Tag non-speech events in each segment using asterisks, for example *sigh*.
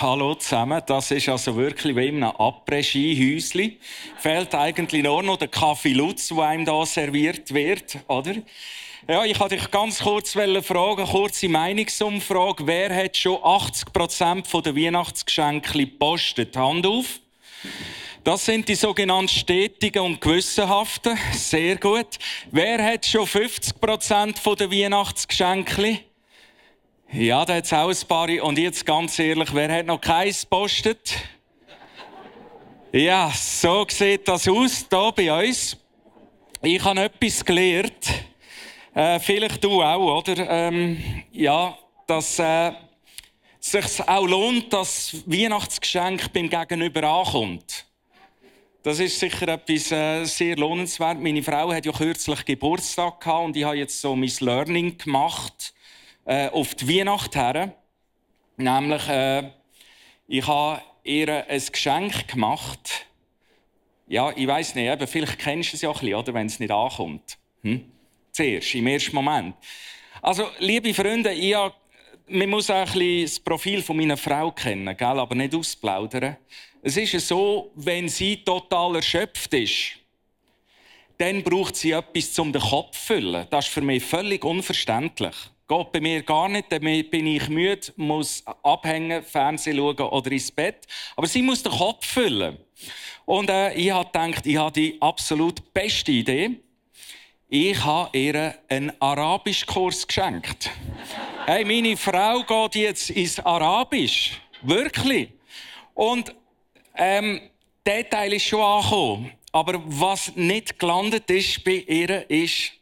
Hallo zusammen. Das ist also wirklich wie in einem Après-Ski-Häuschen. Fehlt eigentlich nur noch der Kaffee Lutz, der einem hier serviert wird, oder? Ja, ich wollte dich ganz kurz fragen, kurze Meinungsumfrage. Wer hat schon 80% der Weihnachtsgeschenke gepostet? Hand auf. Das sind die sogenannten stetigen und gewissenhaften. Sehr gut. Wer hat schon 50% der Weihnachtsgeschenke? Ja, da hat es auch ein paar. Und jetzt ganz ehrlich, wer hat noch keins postet? Ja, so sieht das aus, hier bei uns. Ich habe etwas gelernt. Äh, vielleicht du auch, oder? Ähm, ja, dass äh, sich auch lohnt, dass Weihnachtsgeschenk beim Gegenüber ankommt. Das ist sicher etwas äh, sehr lohnenswert. Meine Frau hat ja kürzlich Geburtstag gehabt und ich habe jetzt so mein Learning gemacht äh, auf die Weihnacht her. Nämlich, äh, ich habe ihr ein Geschenk gemacht. Ja, ich weiß nicht, aber vielleicht kennst du es ja ein bisschen, oder, wenn es nicht ankommt. Hm? Zuerst, im ersten Moment. Also, liebe Freunde, ich habe, man muss auch ein bisschen das Profil von meiner Frau kennen, gell? aber nicht ausplaudern. Es ist so, wenn sie total erschöpft ist, dann braucht sie etwas, um den Kopf zu füllen. Das ist für mich völlig unverständlich. Geht bei mir gar nicht, dann bin ich müde, muss abhängen, Fernsehen schauen oder ins Bett. Aber sie muss den Kopf füllen. Und äh, ich habe gedacht, ich habe die absolut beste Idee. Ich habe ihr einen Arabischkurs geschenkt. hey, meine Frau geht jetzt ins Arabisch. Wirklich. Und ähm, der Teil ist schon angekommen. Aber was nicht gelandet ist bei ihr, ist,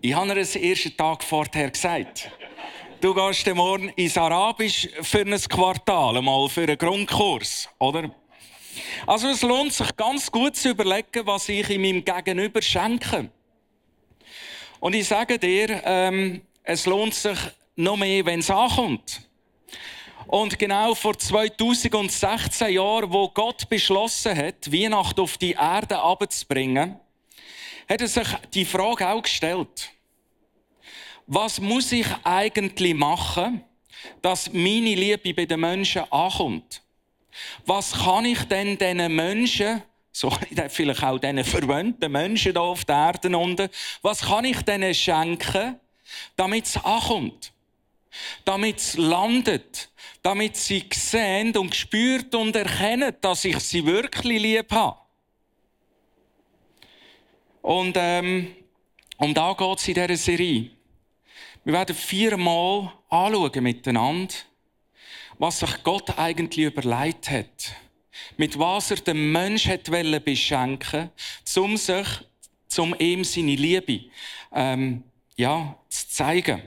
ich habe ihr den ersten Tag vorher gesagt. Du gehst morgen ins Arabisch für ein Quartal, mal für einen Grundkurs, oder? Also es lohnt sich ganz gut zu überlegen, was ich in meinem Gegenüber schenke. Und ich sage dir, ähm, es lohnt sich noch mehr, wenn es ankommt. Und genau vor 2016 Jahren, wo Gott beschlossen hat, Weihnachten auf die Erde abzubringen, hat er sich die Frage auch gestellt. Was muss ich eigentlich machen, dass meine Liebe bei den Menschen ankommt? Was kann ich denn diesen Menschen, so *laughs* vielleicht auch diesen verwöhnten Menschen hier auf der Erde unten, was kann ich denen schenken, damit es ankommt? Damit es landet? Damit sie sehen und spürt und erkennen, dass ich sie wirklich lieb habe? Und ähm, um da geht es in dieser Serie. Wir werden viermal anschauen miteinander, was sich Gott eigentlich überlegt hat. Mit was er den Menschen hat beschenken um sich, um ihm seine Liebe, ähm, ja, zu zeigen.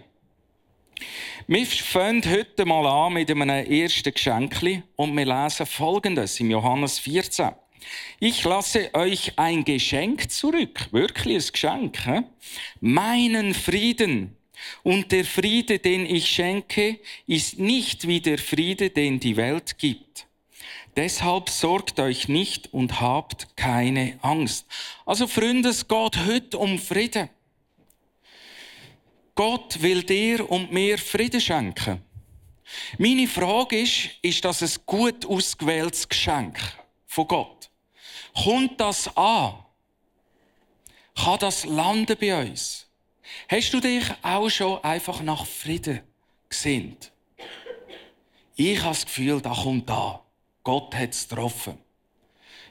Wir fangen heute mal an mit einem ersten Geschenk und wir lesen Folgendes im Johannes 14. Ich lasse euch ein Geschenk zurück, wirklich ein Geschenk, he? meinen Frieden. Und der Friede, den ich schenke, ist nicht wie der Friede, den die Welt gibt. Deshalb sorgt euch nicht und habt keine Angst. Also Freunde, es geht heute um Frieden. Gott will dir und mir Frieden schenken. Meine Frage ist, ist das ein gut ausgewähltes Geschenk von Gott? Kommt das an? Kann das landen bei uns? Hast du dich auch schon einfach nach Frieden gesinnt? Ich habe das Gefühl, da kommt da. Gott hat es getroffen.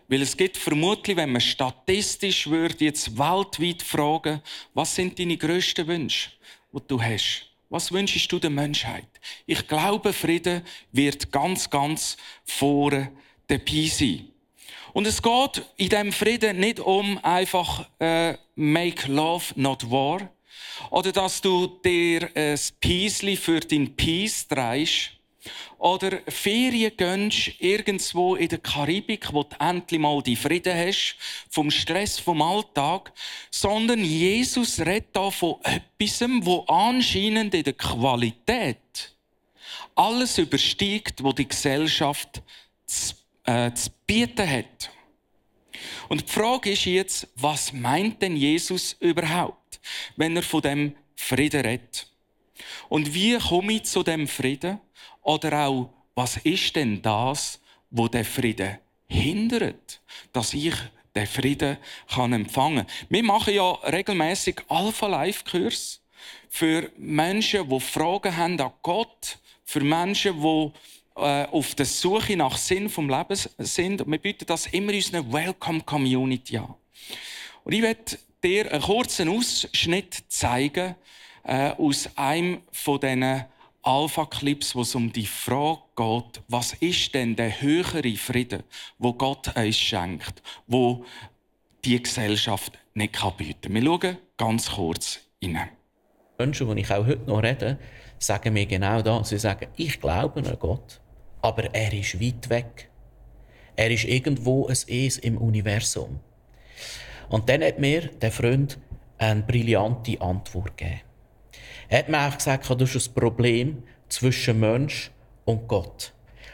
Weil es gibt vermutlich, wenn man statistisch würde, jetzt weltweit fragen, was sind deine grössten Wünsche, die du hast? Was wünschst du der Menschheit? Ich glaube, Frieden wird ganz, ganz vorne dabei sein. Und es geht in diesem Frieden nicht um einfach äh, make love, not war. Oder dass du dir ein Piesli für dein Peace dreist. Oder Ferien gönnst irgendwo in der Karibik, wo du endlich mal die Frieden hast, vom Stress vom Alltag. Sondern Jesus redet da von etwas, wo anscheinend in der Qualität alles übersteigt, wo die Gesellschaft zu äh, zu bieten hat. Und die Frage ist jetzt, was meint denn Jesus überhaupt, wenn er von dem Frieden redet? Und wie komme ich zu dem Frieden? Oder auch, was ist denn das, wo der Frieden hindert, dass ich den Frieden kann empfangen? Wir machen ja regelmäßig Alpha Life Kurs für Menschen, die Fragen haben an Gott, für Menschen, die auf der Suche nach Sinn vom Leben sind. Und wir bieten das immer unserer Welcome Community an. Und ich werde dir einen kurzen Ausschnitt zeigen äh, aus einem von diesen Alpha-Clips, wo es um die Frage geht, was ist denn der höhere Frieden, wo Gott uns schenkt, wo die Gesellschaft nicht bieten kann. Wir schauen ganz kurz rein. Menschen, die ich auch heute noch rede, sagen mir genau das. Sie sagen, ich glaube an Gott aber er ist weit weg. Er ist irgendwo ein Es im Universum. Und dann hat mir der Freund eine brillante Antwort gegeben. Er hat mir einfach gesagt, du hast ein Problem zwischen Mensch und Gott.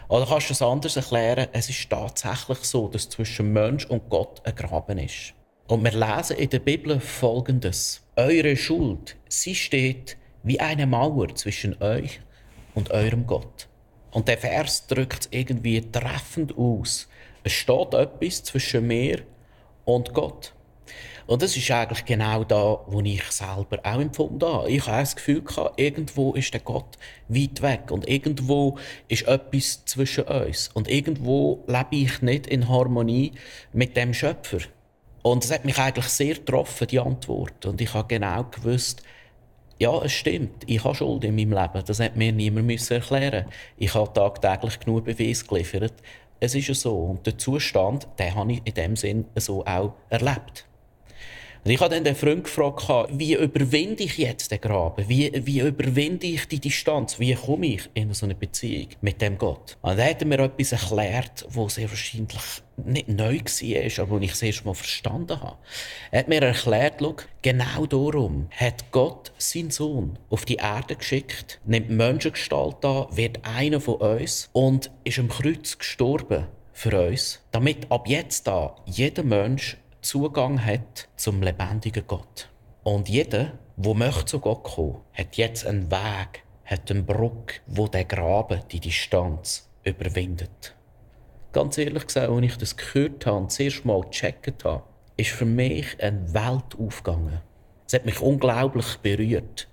Oder kannst du es anders erklären? Es ist tatsächlich so, dass zwischen Mensch und Gott ein Graben ist. Und wir lesen in der Bibel Folgendes. Eure Schuld, sie steht wie eine Mauer zwischen euch und eurem Gott. Und der Vers drückt es irgendwie treffend aus. Es steht etwas zwischen mir und Gott. Und das ist eigentlich genau da, wo ich selber auch empfunden habe. Ich habe das Gefühl gehabt, irgendwo ist der Gott weit weg und irgendwo ist etwas zwischen uns und irgendwo lebe ich nicht in Harmonie mit dem Schöpfer. Und es hat mich eigentlich sehr getroffen, die Antwort. Und ich habe genau gewusst, ja, es stimmt. Ich habe Schuld in meinem Leben. Das hat mir niemand erklären Ich habe tagtäglich genug Beweise geliefert. Es ist ja so. Und der Zustand, den habe ich in dem Sinn so auch erlebt. Und ich habe dann den Freund gefragt, wie überwinde ich jetzt den Graben? Wie, wie überwinde ich die Distanz? Wie komme ich in so eine Beziehung mit dem Gott? Und dann hat er mir etwas erklärt, was sehr wahrscheinlich nicht neu war, aber ich erste Mal verstanden habe. Er hat mir erklärt, schau, genau darum hat Gott seinen Sohn auf die Erde geschickt, nimmt Menschengestalt an, wird einer von uns und ist am Kreuz gestorben für uns, damit ab jetzt da jeder Mensch Zugang hat zum lebendigen Gott. Und jeder, der möchte zu Gott kommen, hat jetzt einen Weg, hat eine Brücke, wo der Graben die Distanz überwindet. Ganz ehrlich gesagt, als ich das gehört habe und das erste Mal gecheckt habe, ist für mich eine Welt aufgegangen. Es hat mich unglaublich berührt,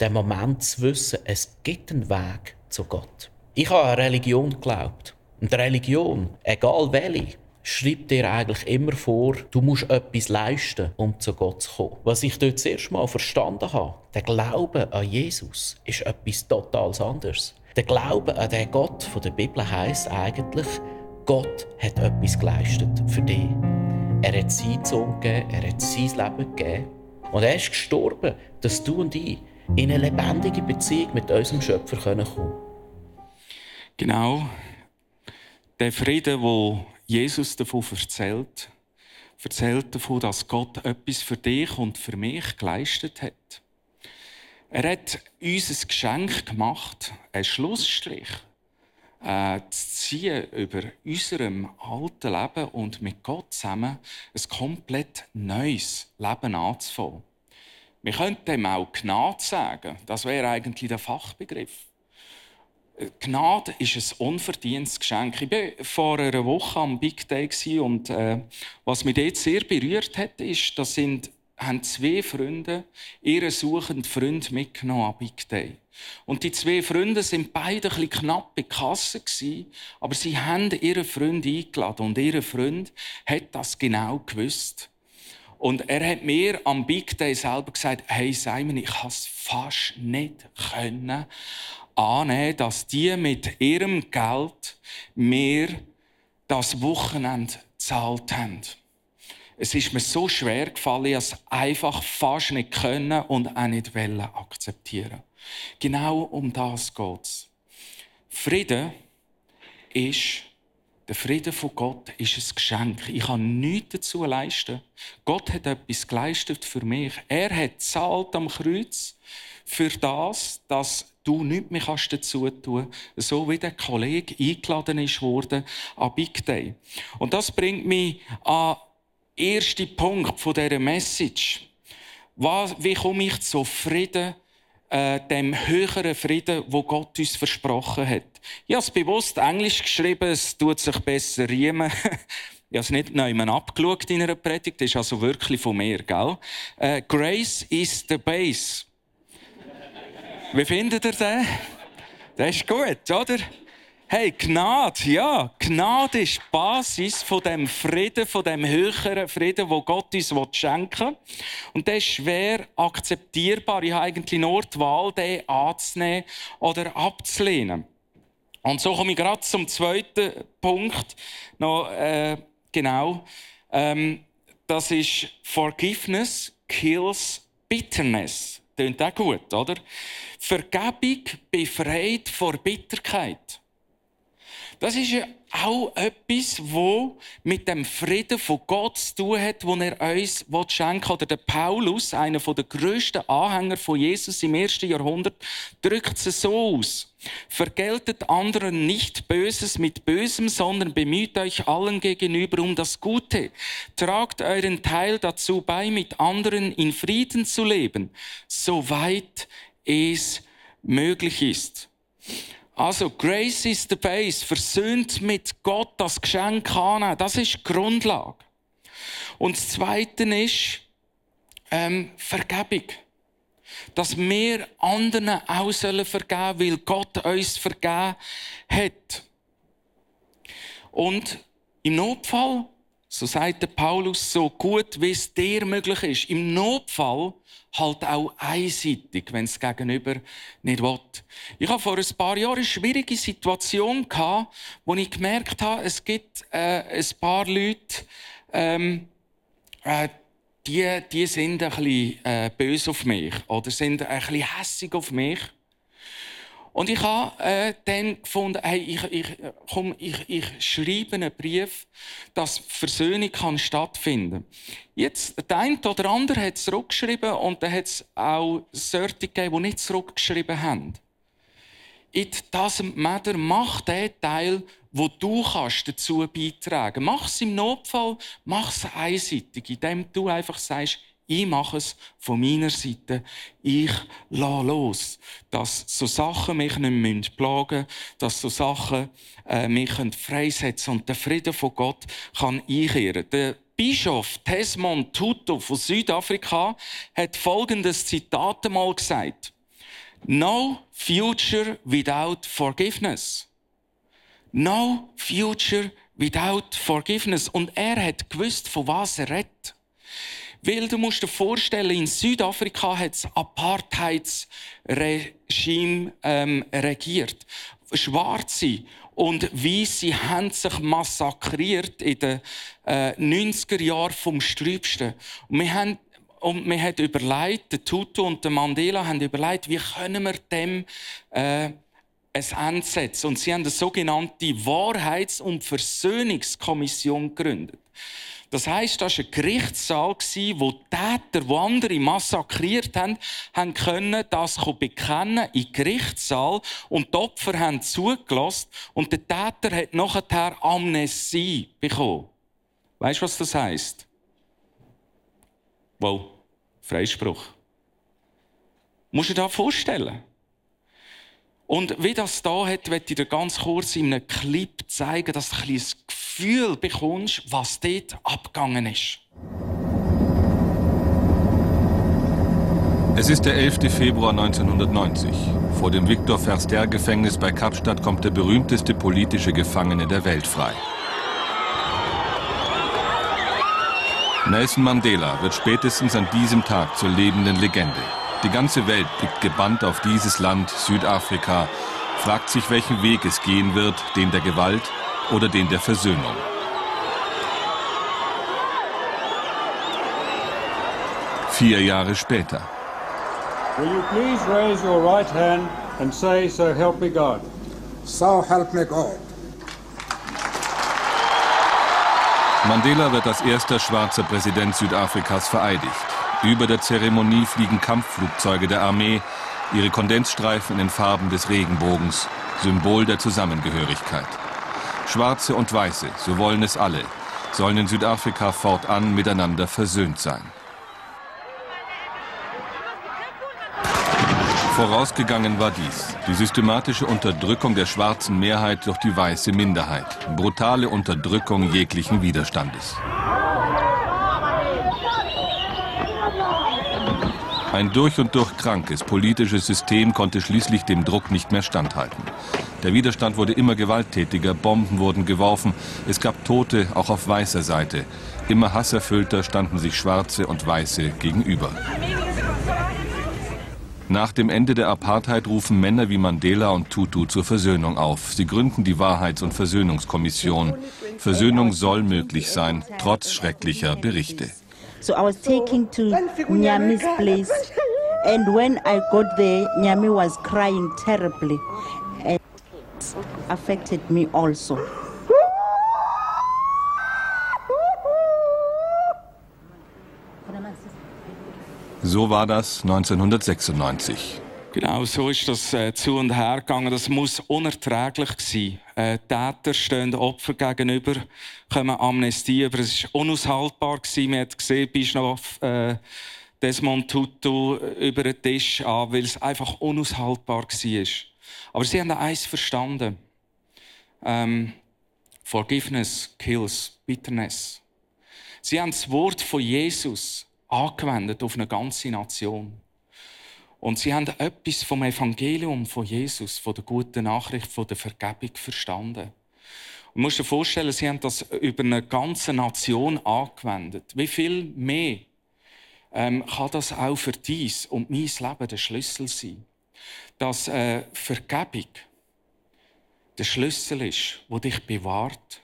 den Moment zu wissen, es gibt einen Weg zu Gott. Ich habe an Religion geglaubt. Und Religion, egal welche, schreibt dir eigentlich immer vor, du musst etwas leisten, um zu Gott zu kommen. Was ich dort zuerst mal verstanden habe, der Glaube an Jesus ist etwas total anderes. Der Glaube an den Gott von der Bibel heißt eigentlich, Gott hat etwas geleistet für dich. Er hat seinen Sohn gegeben, er hat sein Leben gegeben. Und er ist gestorben, dass du und ich in eine lebendige Beziehung mit unserem Schöpfer kommen können. Genau. Der Frieden, wo Jesus davon erzählt, erzählt davon, dass Gott etwas für dich und für mich geleistet hat. Er hat uns ein Geschenk gemacht, einen Schlussstrich äh, zu ziehen über unserem alten Leben und mit Gott zusammen ein komplett neues Leben anzufangen. Wir könnten dem auch Gnade sagen. Das wäre eigentlich der Fachbegriff. Gnade ist ein unverdientes Geschenk. Ich war vor einer Woche am Big Day und äh, was mich dort sehr berührt hat, ist, dass sind haben zwei Freunde ihren suchenden Freund mitgenommen am Big Day. Und die zwei Freunde sind beide ein bisschen knapp bei Kasse gewesen, aber sie haben ihren Freund eingeladen und ihr Freund hat das genau gewusst. Und er hat mir am Big Day selber gesagt, hey Simon, ich habe es fast nicht können annehmen, dass die mit ihrem Geld mir das Wochenende gezahlt haben. Es ist mir so schwer gefallen, ich es einfach fast nicht können und auch nicht wollen akzeptieren. Genau um das geht's. Frieden ist der Frieden von Gott ist ein Geschenk. Ich kann nichts dazu leisten. Gott hat etwas geleistet für mich. Er hat zahlt am Kreuz für das, dass du nichts mehr kannst dazu tun so wie der Kollege eingeladen ist worden an Big Day. Und das bringt mich an den ersten Punkt dieser Message. wie komme ich zu Frieden äh, dem höheren Frieden, wo Gott uns versprochen hat. Ich habe es bewusst Englisch geschrieben, es tut sich besser riemen. *laughs* ich habe es nicht jemand abgeschaut in einer Predigt, das ist also wirklich von mir, gell? Äh, Grace is the base. Wie findet ihr den? Das ist gut, oder? Hey, Gnade, ja, Gnade ist die Basis von dem Frieden, von dem höheren Frieden, wo Gott uns schenken will. Und das ist schwer akzeptierbar. Ich habe eigentlich nur die Wahl, den anzunehmen oder abzulehnen. Und so komme ich gerade zum zweiten Punkt. Noch, äh, genau. Ähm, das ist Forgiveness kills bitterness. Klingt auch gut, oder? Vergebung befreit vor Bitterkeit. Das ist ja auch etwas, wo mit dem Frieden von Gott zu tun hat, den er uns schenken will. Oder der Paulus, einer der grössten Anhänger von Jesus im ersten Jahrhundert, drückt es so aus. Vergeltet anderen nicht Böses mit Bösem, sondern bemüht euch allen gegenüber um das Gute. Tragt euren Teil dazu bei, mit anderen in Frieden zu leben, soweit es möglich ist. Also, Grace is the base. Versöhnt mit Gott das Geschenk annehmen. Das ist die Grundlage. Und das Zweite ist ähm, Vergebung. Dass wir anderen auch sollen vergeben, weil Gott uns vergeben hat. Und im Notfall, so sagt der Paulus, so gut wie es dir möglich ist, im Notfall halt auch einseitig, wenn es Gegenüber nicht will. Ich habe vor ein paar Jahren eine schwierige Situation gehabt, wo ich gemerkt habe, es gibt äh, ein paar Leute, ähm, äh, die, die sind ein bisschen äh, böse auf mich oder sind ein bisschen hässig auf mich. Und ich habe äh, dann gefunden, hey, ich, ich, komm, ich, ich schreibe einen Brief, dass Versöhnung kann stattfinden Jetzt, der eine oder andere hat es zurückgeschrieben und dann hat es auch solche gegeben, die nicht zurückgeschrieben haben. It doesn't matter, mach den Teil, wo du kannst dazu beitragen. Mach es im Notfall, mach es einseitig, indem du einfach sagst, ich mache es von meiner Seite. Ich lasse los. Dass so Sachen mich nicht plagen müssen, dass so Sachen äh, mich freisetzen und der Frieden von Gott kann einkehren. Der Bischof Desmond Tutu von Südafrika hat folgendes Zitat einmal gesagt. No future without forgiveness. No future without forgiveness. Und er hat gewusst, von was er redet. Weil du musst dir vorstellen, in Südafrika hat das Apartheidsregime ähm, regiert. Schwarze und Weiße haben sich massakriert in den äh, 90er Jahren vom Sträubsten. Und wir haben und wir haben überlegt, der Tutu und der Mandela haben überlegt, wie können wir dem äh, ein Ende setzen. Und sie haben eine sogenannte Wahrheits- und Versöhnungskommission gegründet. Das heisst, das war ein Gerichtssaal, wo Täter, die andere massakriert haben, haben können das bekennen in Gerichtssaal und die Opfer haben zugelassen und der Täter hat nachher Amnesie bekommen. Weißt du, was das heisst? Wow, Freispruch. Musst du dir das vorstellen? Und wie das da hat, möchte ich dir ganz kurz in einem Clip zeigen, dass du ein kleines Gefühl bekommst, was dort abgegangen ist. Es ist der 11. Februar 1990. Vor dem Victor Verster Gefängnis bei Kapstadt kommt der berühmteste politische Gefangene der Welt frei. Nelson Mandela wird spätestens an diesem Tag zur lebenden Legende. Die ganze Welt blickt gebannt auf dieses Land, Südafrika, fragt sich, welchen Weg es gehen wird, den der Gewalt oder den der Versöhnung. Vier Jahre später. Will you please raise your right hand and say, So help me God? So help me God. Mandela wird als erster schwarzer Präsident Südafrikas vereidigt. Über der Zeremonie fliegen Kampfflugzeuge der Armee, ihre Kondensstreifen in den Farben des Regenbogens, Symbol der Zusammengehörigkeit. Schwarze und Weiße, so wollen es alle, sollen in Südafrika fortan miteinander versöhnt sein. Vorausgegangen war dies. Die systematische Unterdrückung der schwarzen Mehrheit durch die weiße Minderheit. Brutale Unterdrückung jeglichen Widerstandes. Ein durch und durch krankes politisches System konnte schließlich dem Druck nicht mehr standhalten. Der Widerstand wurde immer gewalttätiger, Bomben wurden geworfen, es gab Tote, auch auf weißer Seite. Immer hasserfüllter standen sich Schwarze und Weiße gegenüber. Nach dem Ende der Apartheid rufen Männer wie Mandela und Tutu zur Versöhnung auf. Sie gründen die Wahrheits- und Versöhnungskommission. Versöhnung soll möglich sein, trotz schrecklicher Berichte. So I was taken to Nyami's place and when I got there, Nyami was crying terribly and affected me also. So war das 1996. Genau, so ist das äh, zu und her gegangen. Das muss unerträglich sein. Äh, Täter stehen Opfer gegenüber, kommen Amnestie über. Es war unaushaltbar. Gewesen. Man hat gesehen, bist noch äh, Desmond Tutu über den Tisch an, weil es einfach unaushaltbar war. Aber sie haben eins verstanden. Ähm, Forgiveness kills bitterness. Sie haben das Wort von Jesus angewendet auf eine ganze Nation. Und sie haben etwas vom Evangelium von Jesus, von der guten Nachricht, von der Vergebung verstanden. Du musst dir vorstellen, sie haben das über eine ganze Nation angewendet. Wie viel mehr ähm, kann das auch für dies und mein Leben der Schlüssel sein? Dass äh, Vergebung der Schlüssel ist, wo dich bewahrt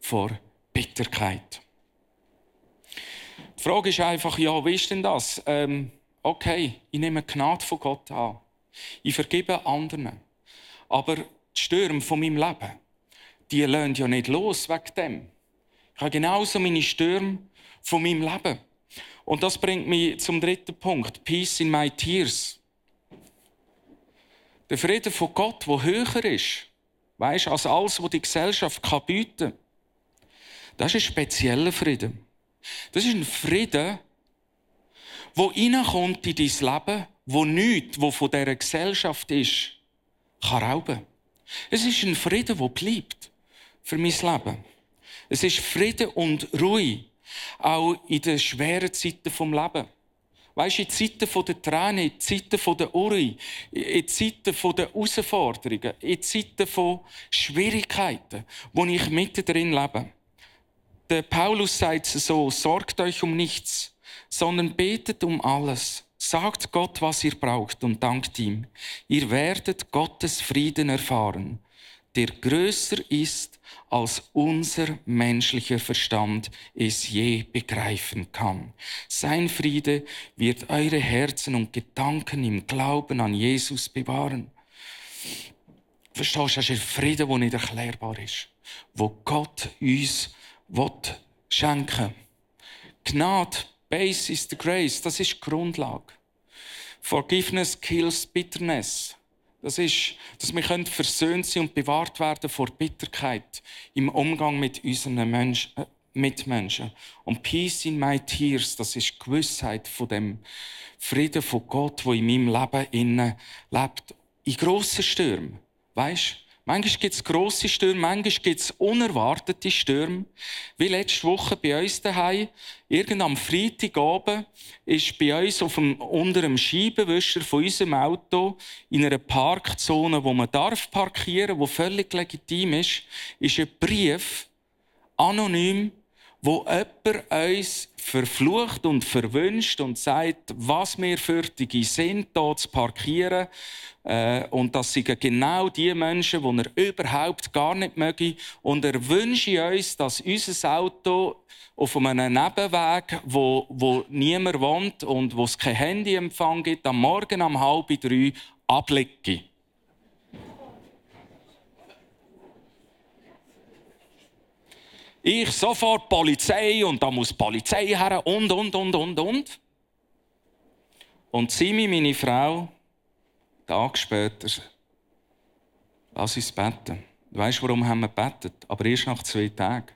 vor Bitterkeit. Die Frage ist einfach, ja, wie ist denn das? Ähm, okay, ich nehme Gnade von Gott an. Ich vergebe anderen. Aber die Stürme von meinem Leben, die lassen ja nicht los wegen dem. Ich habe genauso meine Stürme von meinem Leben. Und das bringt mich zum dritten Punkt. Peace in my tears. Der Frieden von Gott, der höher ist, weißt, als alles, was die Gesellschaft bieten kann. Das ist ein spezieller Frieden. Das ist ein Frieden, wo reinkommt in dein Leben, wo nichts, wo von dieser Gesellschaft ist, kann rauben. Es ist ein Frieden, der bleibt für mein Leben. Es ist Frieden und Ruhe, auch in den schweren Zeiten vom Leben. Weißt du, in Zeiten der Tränen, in Zeiten der Uri, in Zeiten der Herausforderungen, in Zeiten der Schwierigkeiten, wo ich mittendrin lebe. Der Paulus sagt so, sorgt euch um nichts, sondern betet um alles. Sagt Gott, was ihr braucht und dankt ihm. Ihr werdet Gottes Frieden erfahren, der größer ist, als unser menschlicher Verstand es je begreifen kann. Sein Friede wird eure Herzen und Gedanken im Glauben an Jesus bewahren. Verstehst du, das ist ein Friede, der nicht erklärbar ist, wo Gott uns will schenken Gnade, Base is the grace, das ist die Grundlage. Forgiveness kills bitterness. Das ist, dass wir versöhnt sein und bewahrt werden vor Bitterkeit im Umgang mit unseren Menschen, äh, Mitmenschen. Und Peace in my tears, das ist die Gewissheit von dem Frieden von Gott, wo in meinem Leben innen lebt. In grossen Stürmen. Weißt Manchmal gibt es grosse Stürme, manchmal gibt es unerwartete Stürme. Wie letzte Woche bei uns daheim. Irgend am Freitagabend ist bei uns auf dem, unter dem Scheibenwischer von unserem Auto in einer Parkzone, wo man darf parkieren, wo völlig legitim ist, ist ein Brief anonym, wo jemand uns verflucht und verwünscht und sagt, was wir für die sind, hier zu parkieren. Äh, und das sind genau die Menschen, die er überhaupt gar nicht möge. Und er wünscht uns, dass unser Auto auf einem Nebenweg, wo, wo niemand wohnt und wo es kein Handyempfang gibt, am Morgen um halb drei abliege. Ich sofort Polizei und da muss Polizei her und, und, und, und, und. Und Simi, meine Frau, Tag später, lass uns beten. Du weißt, warum haben wir betet? Aber erst nach zwei Tagen.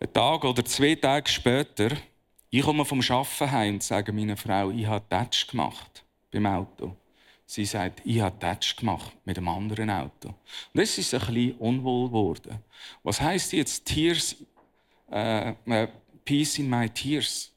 Ein Tag oder zwei Tage später, ich komme vom Arbeiten heim und sage meiner Frau, ich habe Touch gemacht beim Auto. Sie sagt, ich habe Touch gemacht mit einem anderen Auto. Und das ist ein bisschen unwohl geworden. Was heißt jetzt Tears, äh, äh, Peace in my Tears?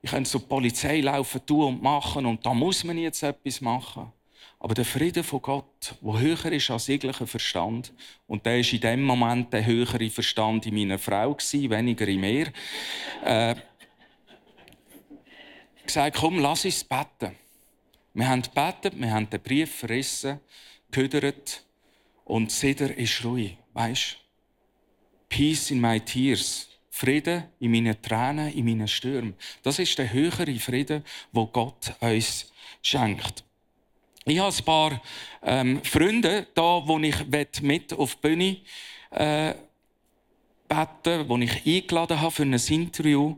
Ich könnte zur Polizei laufen, tun und machen und da muss man jetzt etwas machen. Aber der Friede von Gott, der höher ist als jeglicher Verstand, und der ist in dem Moment der höhere Verstand in meiner Frau weniger in mir, äh, gesagt, komm, lass uns beten. Wir haben gebetet, wir haben den Brief verrissen, gehödert und Seder ist ruhig. Weißt Peace in my tears. Frieden in meinen Tränen, in meinen Stürmen. Das ist der höhere Frieden, wo Gott uns schenkt. Ich habe ein paar ähm, Freunde da, wo ich mit auf die Bühne äh, beten, wo ich eingeladen habe für ein Interview,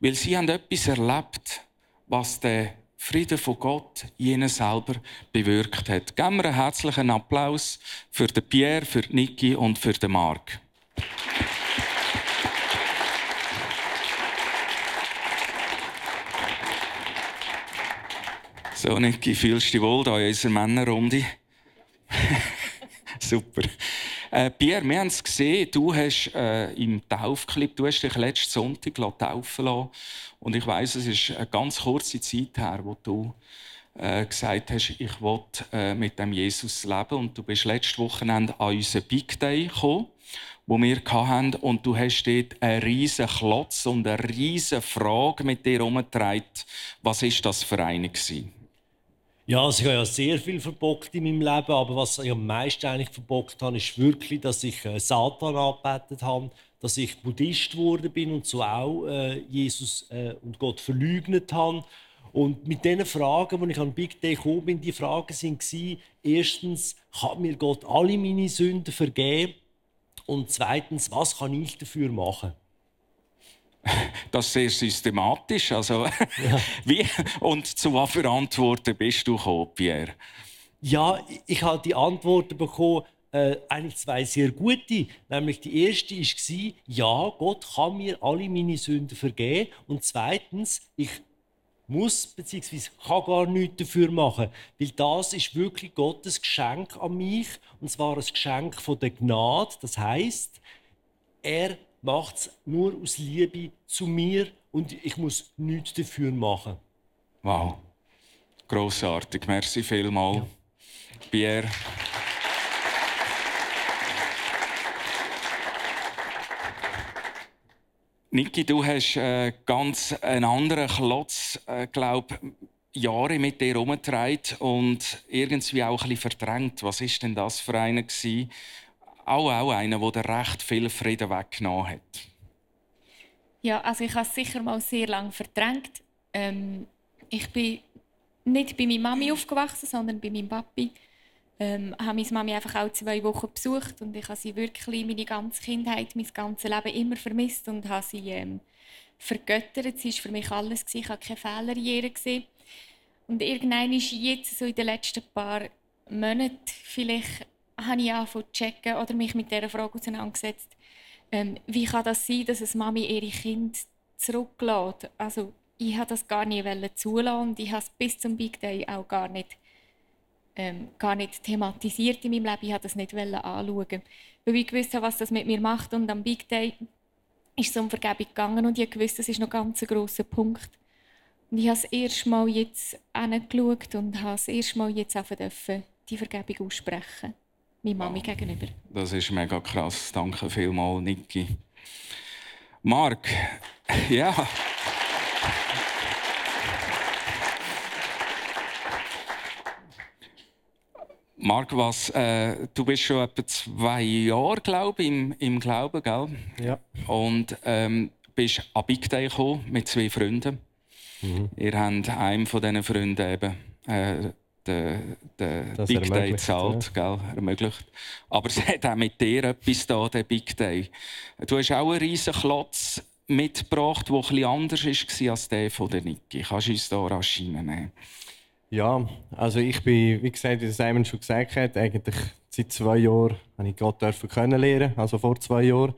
weil sie haben etwas erlebt, was der Frieden von Gott jenen selber bewirkt hat. Geben wir einen herzlichen Applaus für den Pierre, für Niki und für den Marc. So, Niki, fühlst du dich wohl da in unserer Männerrunde? *laughs* Super. Äh, Pierre, wir haben es gesehen, du hast äh, im Taufclip, du hast dich letzten Sonntag taufen lassen. Und ich weiß, es ist eine ganz kurze Zeit her, wo du äh, gesagt hast, ich will äh, mit dem Jesus leben. Und du bist letztes Wochenende an unseren Big Day gekommen, wo wir hatten. Und du hast dort einen riesen Klotz und eine riesen Frage mit dir herumgetragen. Was ist das für eine gewesen? Ja, also ich habe ja sehr viel verbockt in meinem Leben, aber was ich am meisten eigentlich verbockt habe, ist wirklich, dass ich äh, Satan angebetet habe, dass ich Buddhist geworden bin und so auch äh, Jesus äh, und Gott verleugnet habe. Und mit diesen Fragen, als ich an Big Day gekommen bin, die Fragen waren, erstens, kann mir Gott alle meine Sünden vergeben? Und zweitens, was kann ich dafür machen? *laughs* das sehr systematisch. Also, *laughs* ja. wie, und zu was für Antworten bist du gekommen, Pierre? Ja, ich habe die Antworten bekommen, äh, eigentlich zwei sehr gute. Nämlich die erste war, ja, Gott kann mir alle meine Sünden vergeben. Und zweitens, ich muss bzw. kann gar nichts dafür machen, weil das ist wirklich Gottes Geschenk an mich und zwar ein Geschenk von der Gnade. Das heißt, er macht es nur aus Liebe zu mir und ich muss nichts dafür machen. Wow, großartig, merci vielmals, ja. Pierre. Niki, du hast äh, ganz einen anderen Klotz, äh, glaube Jahre mit dir herumgetragen und irgendwie auch ein bisschen verdrängt. Was ist denn das für einer gewesen, auch, auch einer, der recht viel Frieden weggenommen hat. Ja, also ich habe es sicher mal sehr lange verdrängt. Ähm, ich bin nicht bei meiner Mami aufgewachsen, sondern bei meinem Papi. Ähm, habe meine Mami einfach auch zwei Wochen besucht und ich habe sie wirklich meine ganze Kindheit, mein ganzes Leben immer vermisst und habe sie ähm, vergöttert. Sie war für mich alles. Ich habe keine Fehler in ihr gesehen. Und irgendwann ist jetzt, so in den letzten paar Monaten, vielleicht habe ich angefangen zu checken oder mich mit dieser Frage auseinandergesetzt. Ähm, wie kann das sein, dass eine Mami ihre Kinder zurücklässt? Also, ich habe das gar nicht zulassen und ich habe es bis zum Big Day auch gar nicht, ähm, gar nicht thematisiert in meinem Leben. Ich habe das nicht anschauen, weil ich wusste, was das mit mir macht. Und am Big Day ist es um Vergebung gegangen und ich wusste, das ist noch ganz ein grosser Punkt. Und ich habe das erste Mal jetzt angeschaut und habe das erste Mal jetzt dürfen, die Vergebung aussprechen meiner Mami gegenüber. Das ist mega krass. Danke vielmals, Niki. Mark, *laughs* ja. Marc, was, äh, du bist schon etwa zwei Jahre, glaube ich, im, im Glauben, gell? Ja. Und ähm, bist an Big Day gekommen mit zwei Freunden. Mhm. Ihr habt einem von diesen Freunden eben äh, den, den Big Day gezahlt, ja. gell, ermöglicht. Aber es hat auch mit dir etwas da, der Big Day. Du hast auch einen riesen Klotz mitgebracht, der etwas anders war als der von der Niki. Kannst du uns da rasch reinnehmen? Ja, also ich bin, wie gesagt, wie Simon schon gesagt hat, eigentlich seit zwei Jahren habe ich Gott dürfen kennenlernen, also vor zwei Jahren.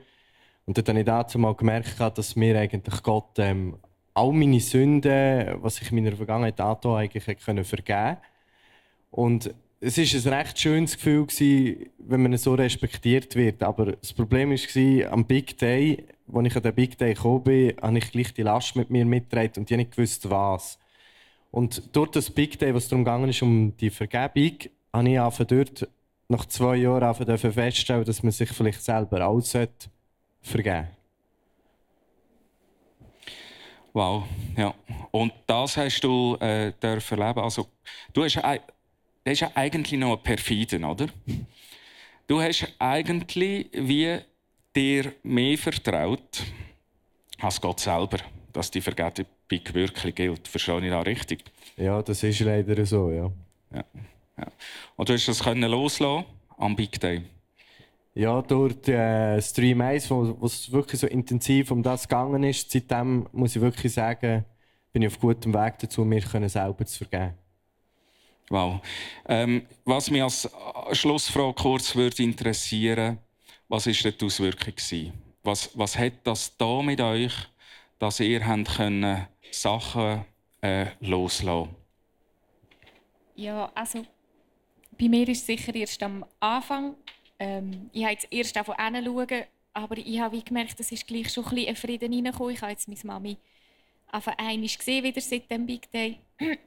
Und dort habe ich dazu mal gemerkt, dass mir eigentlich Gott ähm, all meine Sünden, was ich in meiner Vergangenheit angetan eigentlich können vergeben Und es war ein recht schönes Gefühl, gewesen, wenn man so respektiert wird. Aber das Problem war, am Big Day, als ich an den Big Day gekommen bin, habe ich gleich die Last mit mir mitgetragen und ich nicht gewusst, was. Und durch das Big Day, was darum gegangen ist, um die Vergebung, habe ich einfach dort nach zwei Jahren feststellen dass man sich vielleicht selber auch vergeben. Wow, ja. Und das hast du äh, dürfen erleben. Also, du hast, das ist ja eigentlich noch ein Perfiden, oder? Du hast eigentlich wie dir mehr vertraut als Gott selber, dass die Vergebung wirklich gilt. Verstehe ich das richtig? Ja, das ist leider so, ja. ja, ja. Und du hast das können loslassen am Big Day? Ja, durch äh, Stream 1, wo es wirklich so intensiv um das gegangen ist, seitdem muss ich wirklich sagen, bin ich auf gutem Weg dazu, mir selber zu vergeben. Wow. Ähm, was mich als Schlussfrage kurz würde interessieren, was ist die Auswirkung gewesen? Was, was hat das da mit euch, dass ihr können Sachen äh, loslassen? Ja, also bei mir ist es sicher erst am Anfang ähm, ich habe jetzt erst davon hinschauen, aber ich habe gemerkt, es ist gleich schon ein bisschen Frieden reingekommen. Ich habe jetzt meine Mami einfach einmal gesehen, wieder seit dem Big Day. *clears throat*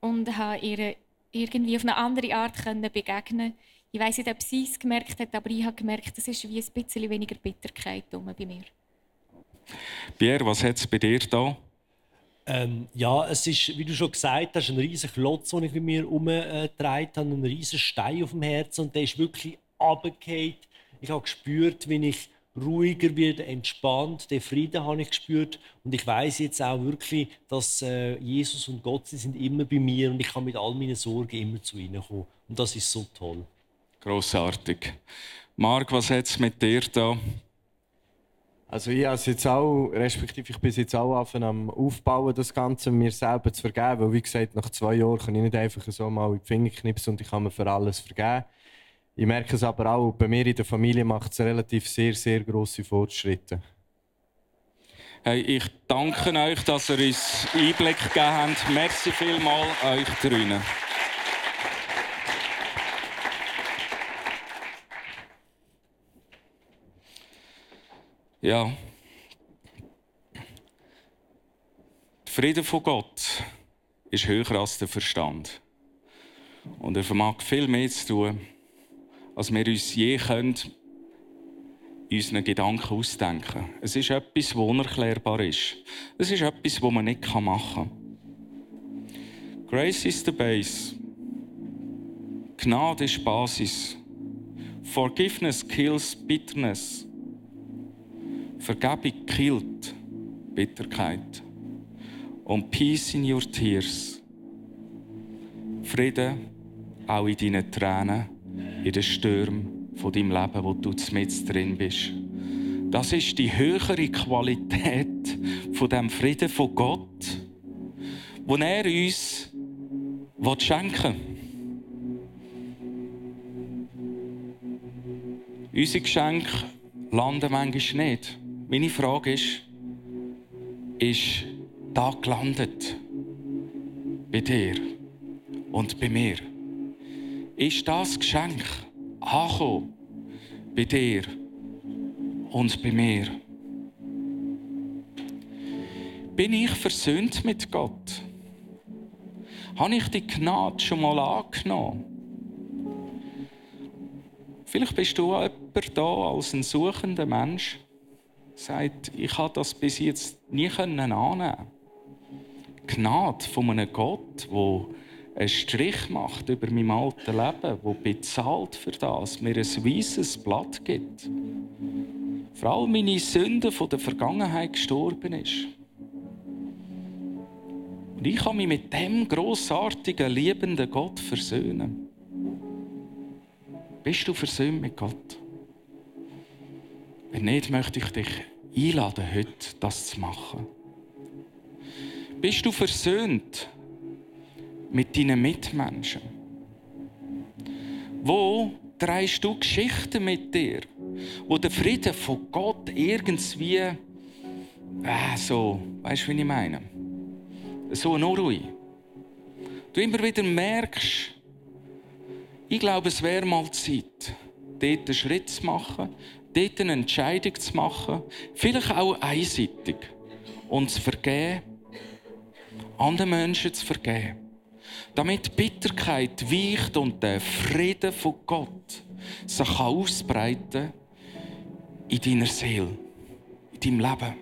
Und habe ihr irgendwie auf eine andere Art können begegnen Ich weiß nicht, ob sie es gemerkt hat, aber ich habe gemerkt, es ist wie ein bisschen weniger Bitterkeit bei mir. Pierre, was hat es bei dir da? Ähm, ja, es ist, wie du schon gesagt hast, ein riesiger Klotz, den ich bei mir herumgetragen habe, ein riesiger Stein auf dem Herzen und der ist wirklich runtergefallen. Ich habe gespürt, wie ich ruhiger werde, entspannt. Den Frieden habe ich gespürt. Und ich weiß jetzt auch wirklich, dass äh, Jesus und Gott sie sind immer bei mir und ich kann mit all meinen Sorgen immer zu ihnen kommen. Und das ist so toll. Großartig. Marc, was hat es mit dir da? Also ich habe jetzt auch, respektive ich bin jetzt auch am Aufbauen, das Ganze mir selber zu vergeben. Weil wie gesagt, nach zwei Jahren kann ich nicht einfach so mal in die Finger knipsen und ich kann mir für alles vergeben. Ich merke es aber auch, bei mir in der Familie macht es relativ sehr, sehr grosse Fortschritte. Hey, ich danke euch, dass ihr uns Einblick gegeben habt. Merci vielmals euch drinnen. Ja. Der Friede von Gott ist höher als der Verstand. Und er vermag viel mehr zu tun, als wir uns je können, unseren Gedanken ausdenken. Es ist etwas, das unerklärbar ist. Es ist etwas, das man nicht machen kann. Grace is the base. Gnade ist Basis. Forgiveness kills bitterness. Vergebung killt Bitterkeit. Und Peace in your tears. Friede auch in deinen Tränen in den Stürmen von deinem Leben, wo du mit drin bist. Das ist die höhere Qualität von dem Frieden von Gott, wo er uns schenken will. Unsere Geschenke landen manchmal nicht. Meine Frage ist, ist da gelandet? Bei dir und bei mir? ist das Geschenk angekommen bei dir und bei mir. Bin ich versöhnt mit Gott? Habe ich die Gnade schon mal angenommen? Vielleicht bist du jemand da als ein suchender Mensch. Sagt, ich habe das bis jetzt nie annehmen Gnade von einem Gott, der einen Strich macht über mein altes Leben, der bezahlt für das, mir ein weißes Blatt gibt. Vor allem meine Sünden von der Vergangenheit gestorben ist. Und ich kann mich mit dem großartigen, liebenden Gott versöhnen. Bist du versöhnt mit Gott? Wenn nicht, möchte ich dich einladen, heute das zu machen. Bist du versöhnt mit deinen Mitmenschen? Wo drehst du Geschichten mit dir, wo der Frieden von Gott irgendwie äh, so, weißt du, wie ich meine? So eine Unruhe. Du immer wieder merkst, ich glaube, es wäre mal Zeit, dort einen Schritt zu machen, dort eine Entscheidung zu machen, vielleicht auch einseitig, und zu vergeben, anderen Menschen zu vergeben. Damit Bitterkeit weicht und der Frieden von Gott sich ausbreiten in deiner Seele, in deinem Leben.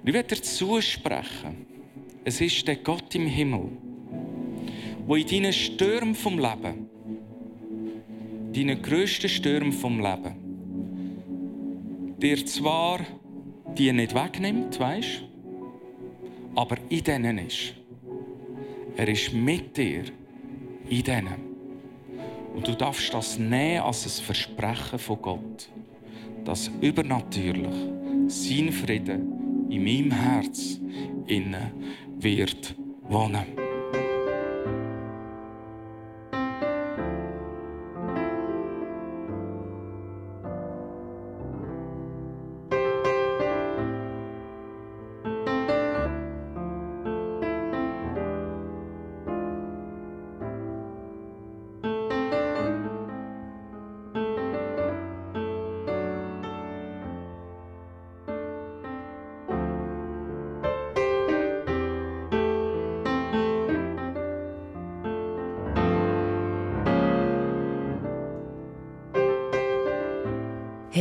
Und ich werde dir zusprechen, es ist der Gott im Himmel, wo in deinen Stürmen vom Leben, deinen grössten Stürmen vom Leben, dir zwar die nicht wegnimmt, weißt, aber in denen ist. Er ist mit dir in denen. Und du darfst das nehmen als ein Versprechen von Gott, dass übernatürlich sein Frieden in meinem Herz innen wird wohnen.